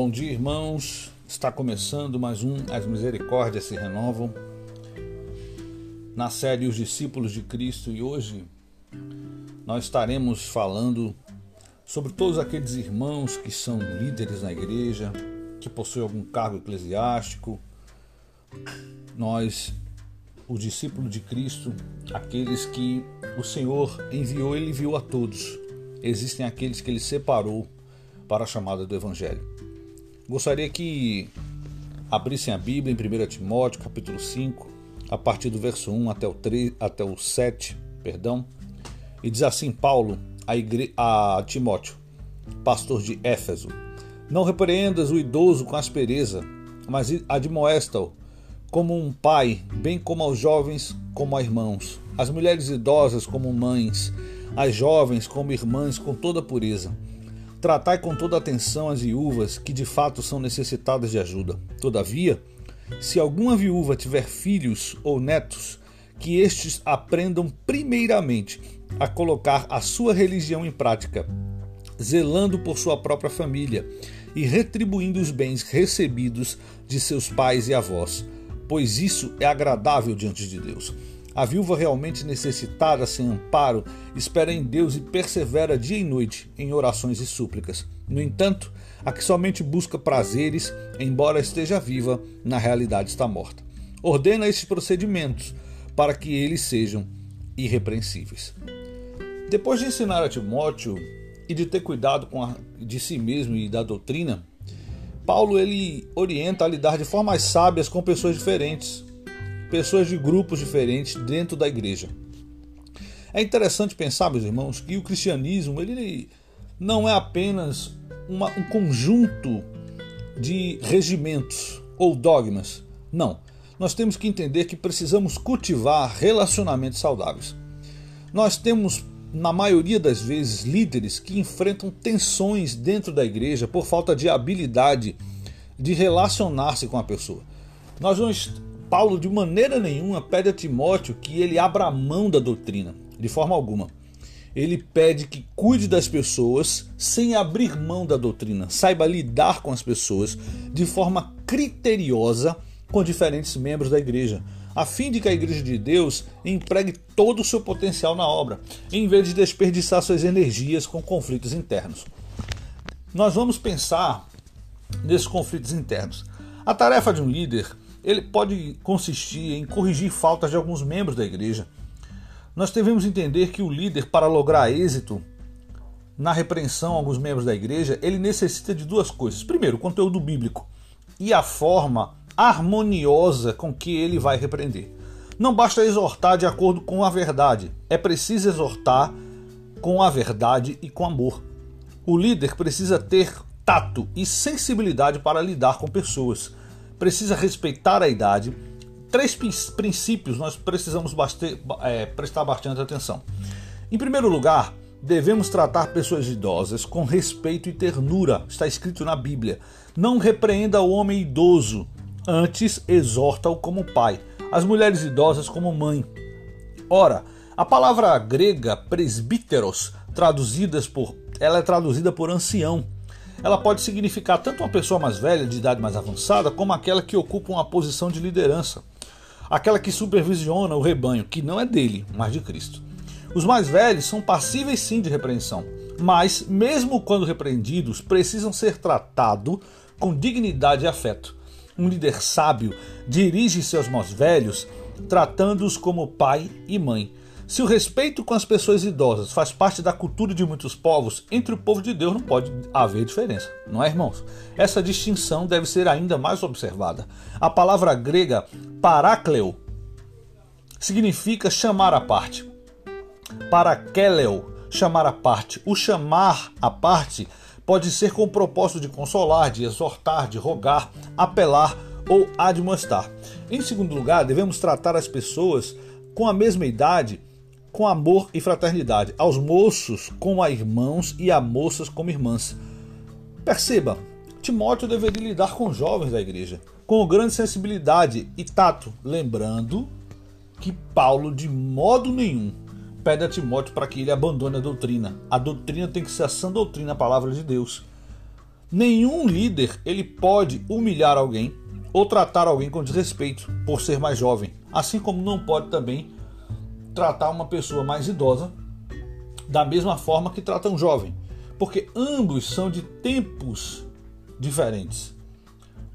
Bom dia, irmãos. Está começando mais um As Misericórdias se Renovam na série Os Discípulos de Cristo e hoje nós estaremos falando sobre todos aqueles irmãos que são líderes na igreja, que possuem algum cargo eclesiástico. Nós, os discípulos de Cristo, aqueles que o Senhor enviou, ele enviou a todos. Existem aqueles que ele separou para a chamada do Evangelho. Gostaria que abrissem a Bíblia em 1 Timóteo, capítulo 5, a partir do verso 1 até o, 3, até o 7, perdão, e diz assim Paulo a, igre... a Timóteo, pastor de Éfeso: Não repreendas o idoso com aspereza, mas admoesta-o como um pai, bem como aos jovens como a irmãos, as mulheres idosas como mães, as jovens como irmãs com toda pureza Tratai com toda atenção as viúvas que de fato são necessitadas de ajuda. Todavia, se alguma viúva tiver filhos ou netos, que estes aprendam primeiramente a colocar a sua religião em prática, zelando por sua própria família e retribuindo os bens recebidos de seus pais e avós, pois isso é agradável diante de Deus. A viúva realmente necessitada, sem amparo, espera em Deus e persevera dia e noite em orações e súplicas. No entanto, a que somente busca prazeres, embora esteja viva, na realidade está morta. Ordena estes procedimentos para que eles sejam irrepreensíveis. Depois de ensinar a Timóteo e de ter cuidado com a, de si mesmo e da doutrina, Paulo ele orienta a lidar de formas sábias com pessoas diferentes, pessoas de grupos diferentes dentro da igreja. É interessante pensar, meus irmãos, que o cristianismo ele não é apenas uma, um conjunto de regimentos ou dogmas. Não. Nós temos que entender que precisamos cultivar relacionamentos saudáveis. Nós temos, na maioria das vezes, líderes que enfrentam tensões dentro da igreja por falta de habilidade de relacionar-se com a pessoa. Nós não Paulo, de maneira nenhuma, pede a Timóteo que ele abra mão da doutrina, de forma alguma. Ele pede que cuide das pessoas sem abrir mão da doutrina, saiba lidar com as pessoas de forma criteriosa com diferentes membros da igreja, a fim de que a igreja de Deus empregue todo o seu potencial na obra, em vez de desperdiçar suas energias com conflitos internos. Nós vamos pensar nesses conflitos internos. A tarefa de um líder ele pode consistir em corrigir faltas de alguns membros da igreja. Nós devemos entender que o líder, para lograr êxito na repreensão a alguns membros da igreja, ele necessita de duas coisas. Primeiro, o conteúdo bíblico e a forma harmoniosa com que ele vai repreender. Não basta exortar de acordo com a verdade, é preciso exortar com a verdade e com amor. O líder precisa ter tato e sensibilidade para lidar com pessoas precisa respeitar a idade. Três princípios nós precisamos é, prestar bastante atenção. Em primeiro lugar, devemos tratar pessoas idosas com respeito e ternura. Está escrito na Bíblia. Não repreenda o homem idoso, antes exorta-o como pai, as mulheres idosas como mãe. Ora, a palavra grega presbíteros, traduzidas por, ela é traduzida por ancião ela pode significar tanto uma pessoa mais velha, de idade mais avançada, como aquela que ocupa uma posição de liderança. Aquela que supervisiona o rebanho, que não é dele, mas de Cristo. Os mais velhos são passíveis sim de repreensão, mas, mesmo quando repreendidos, precisam ser tratados com dignidade e afeto. Um líder sábio dirige seus mais velhos tratando-os como pai e mãe, se o respeito com as pessoas idosas faz parte da cultura de muitos povos, entre o povo de Deus não pode haver diferença, não é, irmãos? Essa distinção deve ser ainda mais observada. A palavra grega parácleo significa chamar à parte. Parakeleo, chamar à parte. O chamar à parte pode ser com o propósito de consolar, de exortar, de rogar, apelar ou admoestar. Em segundo lugar, devemos tratar as pessoas com a mesma idade com amor e fraternidade, aos moços como a irmãos e a moças como irmãs. Perceba, Timóteo deveria lidar com jovens da igreja, com grande sensibilidade e tato, lembrando que Paulo de modo nenhum pede a Timóteo para que ele abandone a doutrina. A doutrina tem que ser a sã doutrina, a palavra de Deus. Nenhum líder ele pode humilhar alguém ou tratar alguém com desrespeito por ser mais jovem, assim como não pode também tratar uma pessoa mais idosa da mesma forma que trata um jovem, porque ambos são de tempos diferentes.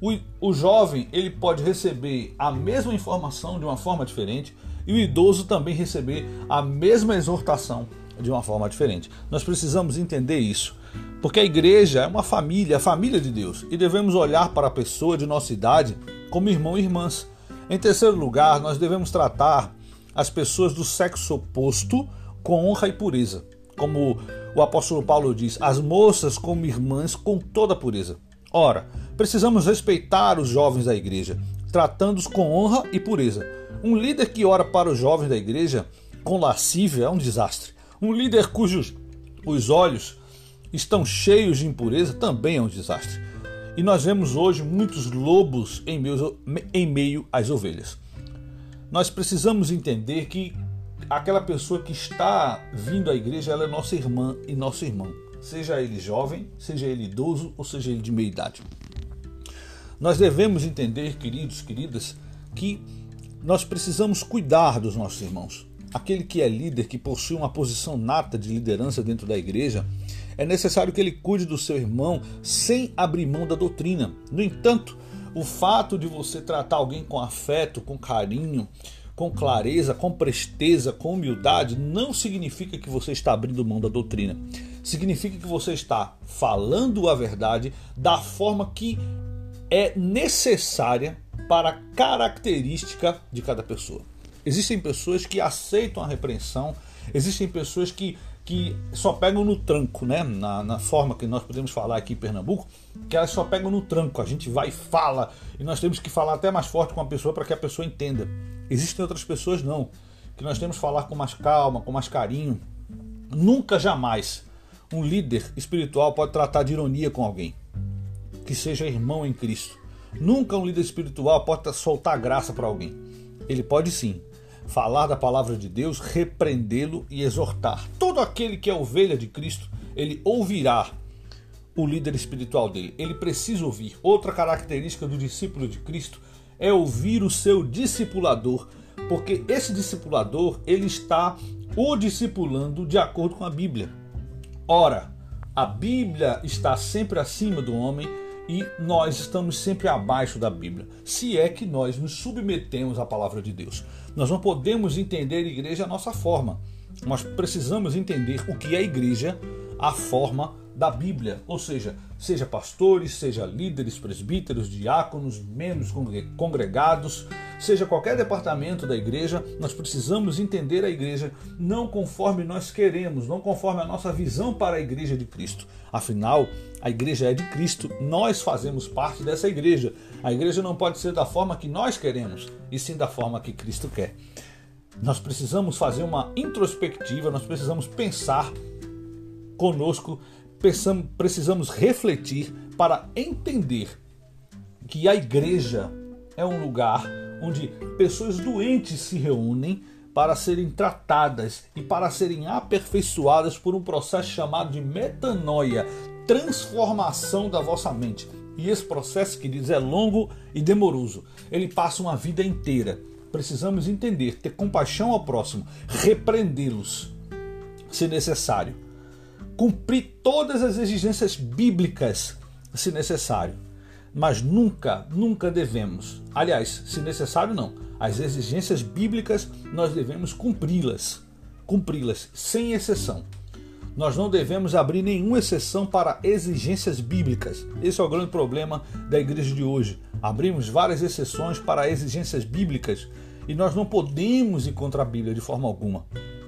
O, o jovem ele pode receber a mesma informação de uma forma diferente e o idoso também receber a mesma exortação de uma forma diferente. Nós precisamos entender isso, porque a igreja é uma família, a família de Deus, e devemos olhar para a pessoa de nossa idade como irmão e irmãs. Em terceiro lugar, nós devemos tratar as pessoas do sexo oposto com honra e pureza. Como o apóstolo Paulo diz, as moças como irmãs com toda pureza. Ora, precisamos respeitar os jovens da igreja, tratando-os com honra e pureza. Um líder que ora para os jovens da igreja com lascívia é um desastre. Um líder cujos os olhos estão cheios de impureza também é um desastre. E nós vemos hoje muitos lobos em meio, em meio às ovelhas nós precisamos entender que aquela pessoa que está vindo à igreja, ela é nossa irmã e nosso irmão, seja ele jovem, seja ele idoso ou seja ele de meia idade. Nós devemos entender, queridos, queridas, que nós precisamos cuidar dos nossos irmãos. Aquele que é líder, que possui uma posição nata de liderança dentro da igreja, é necessário que ele cuide do seu irmão sem abrir mão da doutrina. No entanto, o fato de você tratar alguém com afeto, com carinho, com clareza, com presteza, com humildade, não significa que você está abrindo mão da doutrina. Significa que você está falando a verdade da forma que é necessária para a característica de cada pessoa. Existem pessoas que aceitam a repreensão, existem pessoas que que só pegam no tranco, né? Na, na, forma que nós podemos falar aqui em Pernambuco, que elas só pegam no tranco. A gente vai e fala, e nós temos que falar até mais forte com a pessoa para que a pessoa entenda. Existem outras pessoas não, que nós temos que falar com mais calma, com mais carinho. Nunca, jamais, um líder espiritual pode tratar de ironia com alguém que seja irmão em Cristo. Nunca um líder espiritual pode soltar graça para alguém. Ele pode sim, falar da palavra de Deus, repreendê-lo e exortar. Todo aquele que é ovelha de Cristo, ele ouvirá o líder espiritual dele. Ele precisa ouvir. Outra característica do discípulo de Cristo é ouvir o seu discipulador, porque esse discipulador, ele está o discipulando de acordo com a Bíblia. Ora, a Bíblia está sempre acima do homem e nós estamos sempre abaixo da Bíblia, se é que nós nos submetemos à palavra de Deus. Nós não podemos entender a igreja a nossa forma. Nós precisamos entender o que é a igreja, a forma da Bíblia, ou seja, seja pastores, seja líderes, presbíteros, diáconos, membros congregados, seja qualquer departamento da igreja, nós precisamos entender a igreja não conforme nós queremos, não conforme a nossa visão para a igreja de Cristo. Afinal, a igreja é de Cristo, nós fazemos parte dessa igreja. A igreja não pode ser da forma que nós queremos, e sim da forma que Cristo quer. Nós precisamos fazer uma introspectiva, nós precisamos pensar conosco, precisamos refletir para entender que a igreja é um lugar onde pessoas doentes se reúnem para serem tratadas e para serem aperfeiçoadas por um processo chamado de metanoia, transformação da vossa mente. E esse processo, queridos, é longo e demoroso. Ele passa uma vida inteira. Precisamos entender, ter compaixão ao próximo, repreendê-los, se necessário. Cumprir todas as exigências bíblicas, se necessário. Mas nunca, nunca devemos. Aliás, se necessário, não as exigências bíblicas nós devemos cumpri-las, cumpri-las sem exceção. Nós não devemos abrir nenhuma exceção para exigências bíblicas. Esse é o grande problema da igreja de hoje. Abrimos várias exceções para exigências bíblicas e nós não podemos ir contra a Bíblia de forma alguma.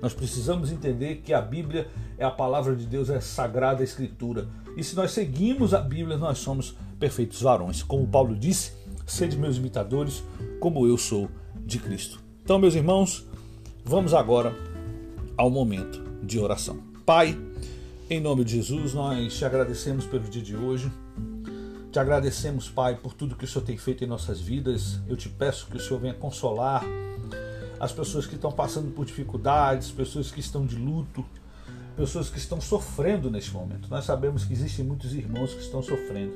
Nós precisamos entender que a Bíblia é a palavra de Deus, é a sagrada escritura. E se nós seguimos a Bíblia, nós somos perfeitos varões. Como Paulo disse, sede meus imitadores, como eu sou de Cristo. Então, meus irmãos, vamos agora ao momento de oração. Pai, em nome de Jesus, nós te agradecemos pelo dia de hoje. Te agradecemos, Pai, por tudo que o Senhor tem feito em nossas vidas. Eu te peço que o Senhor venha consolar as pessoas que estão passando por dificuldades, pessoas que estão de luto, pessoas que estão sofrendo neste momento. Nós sabemos que existem muitos irmãos que estão sofrendo.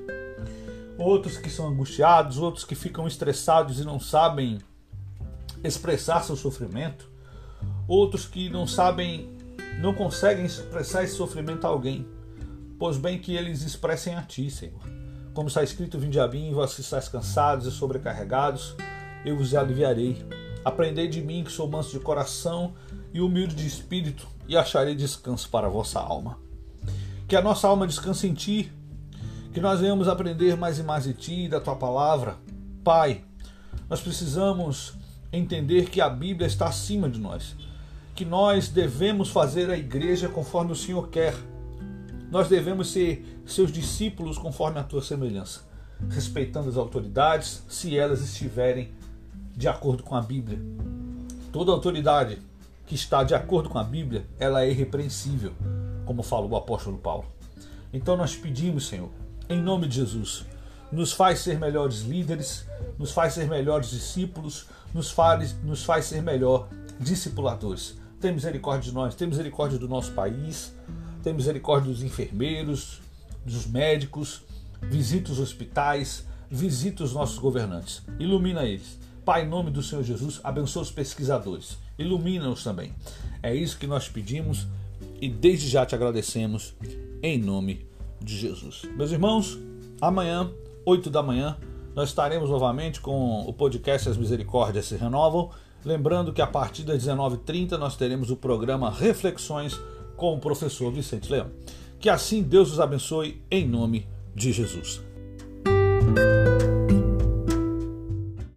Outros que são angustiados, outros que ficam estressados e não sabem expressar seu sofrimento. Outros que não sabem, não conseguem expressar esse sofrimento a alguém. Pois bem que eles expressem a ti, Senhor. Como está escrito, vinde a mim, vós que estáis cansados e sobrecarregados, eu vos aliviarei. Aprendei de mim, que sou manso de coração e humilde de espírito, e acharei descanso para a vossa alma. Que a nossa alma descanse em ti, que nós venhamos aprender mais e mais de ti e da tua palavra. Pai, nós precisamos entender que a Bíblia está acima de nós, que nós devemos fazer a igreja conforme o Senhor quer. Nós devemos ser seus discípulos conforme a tua semelhança, respeitando as autoridades, se elas estiverem de acordo com a Bíblia. Toda autoridade que está de acordo com a Bíblia, ela é irrepreensível, como falou o apóstolo Paulo. Então nós pedimos, Senhor, em nome de Jesus, nos faz ser melhores líderes, nos faz ser melhores discípulos, nos faz, nos faz ser melhor discipuladores. Tem misericórdia de nós, tem misericórdia do nosso país, tem misericórdia dos enfermeiros, dos médicos, visita os hospitais, visita os nossos governantes, ilumina eles. Pai, em nome do Senhor Jesus, abençoa os pesquisadores ilumina-nos também. É isso que nós pedimos e desde já te agradecemos em nome de Jesus. Meus irmãos, amanhã, 8 da manhã, nós estaremos novamente com o podcast As Misericórdias se Renovam. Lembrando que a partir das 19h30 nós teremos o programa Reflexões com o professor Vicente Leão. Que assim Deus os abençoe em nome de Jesus.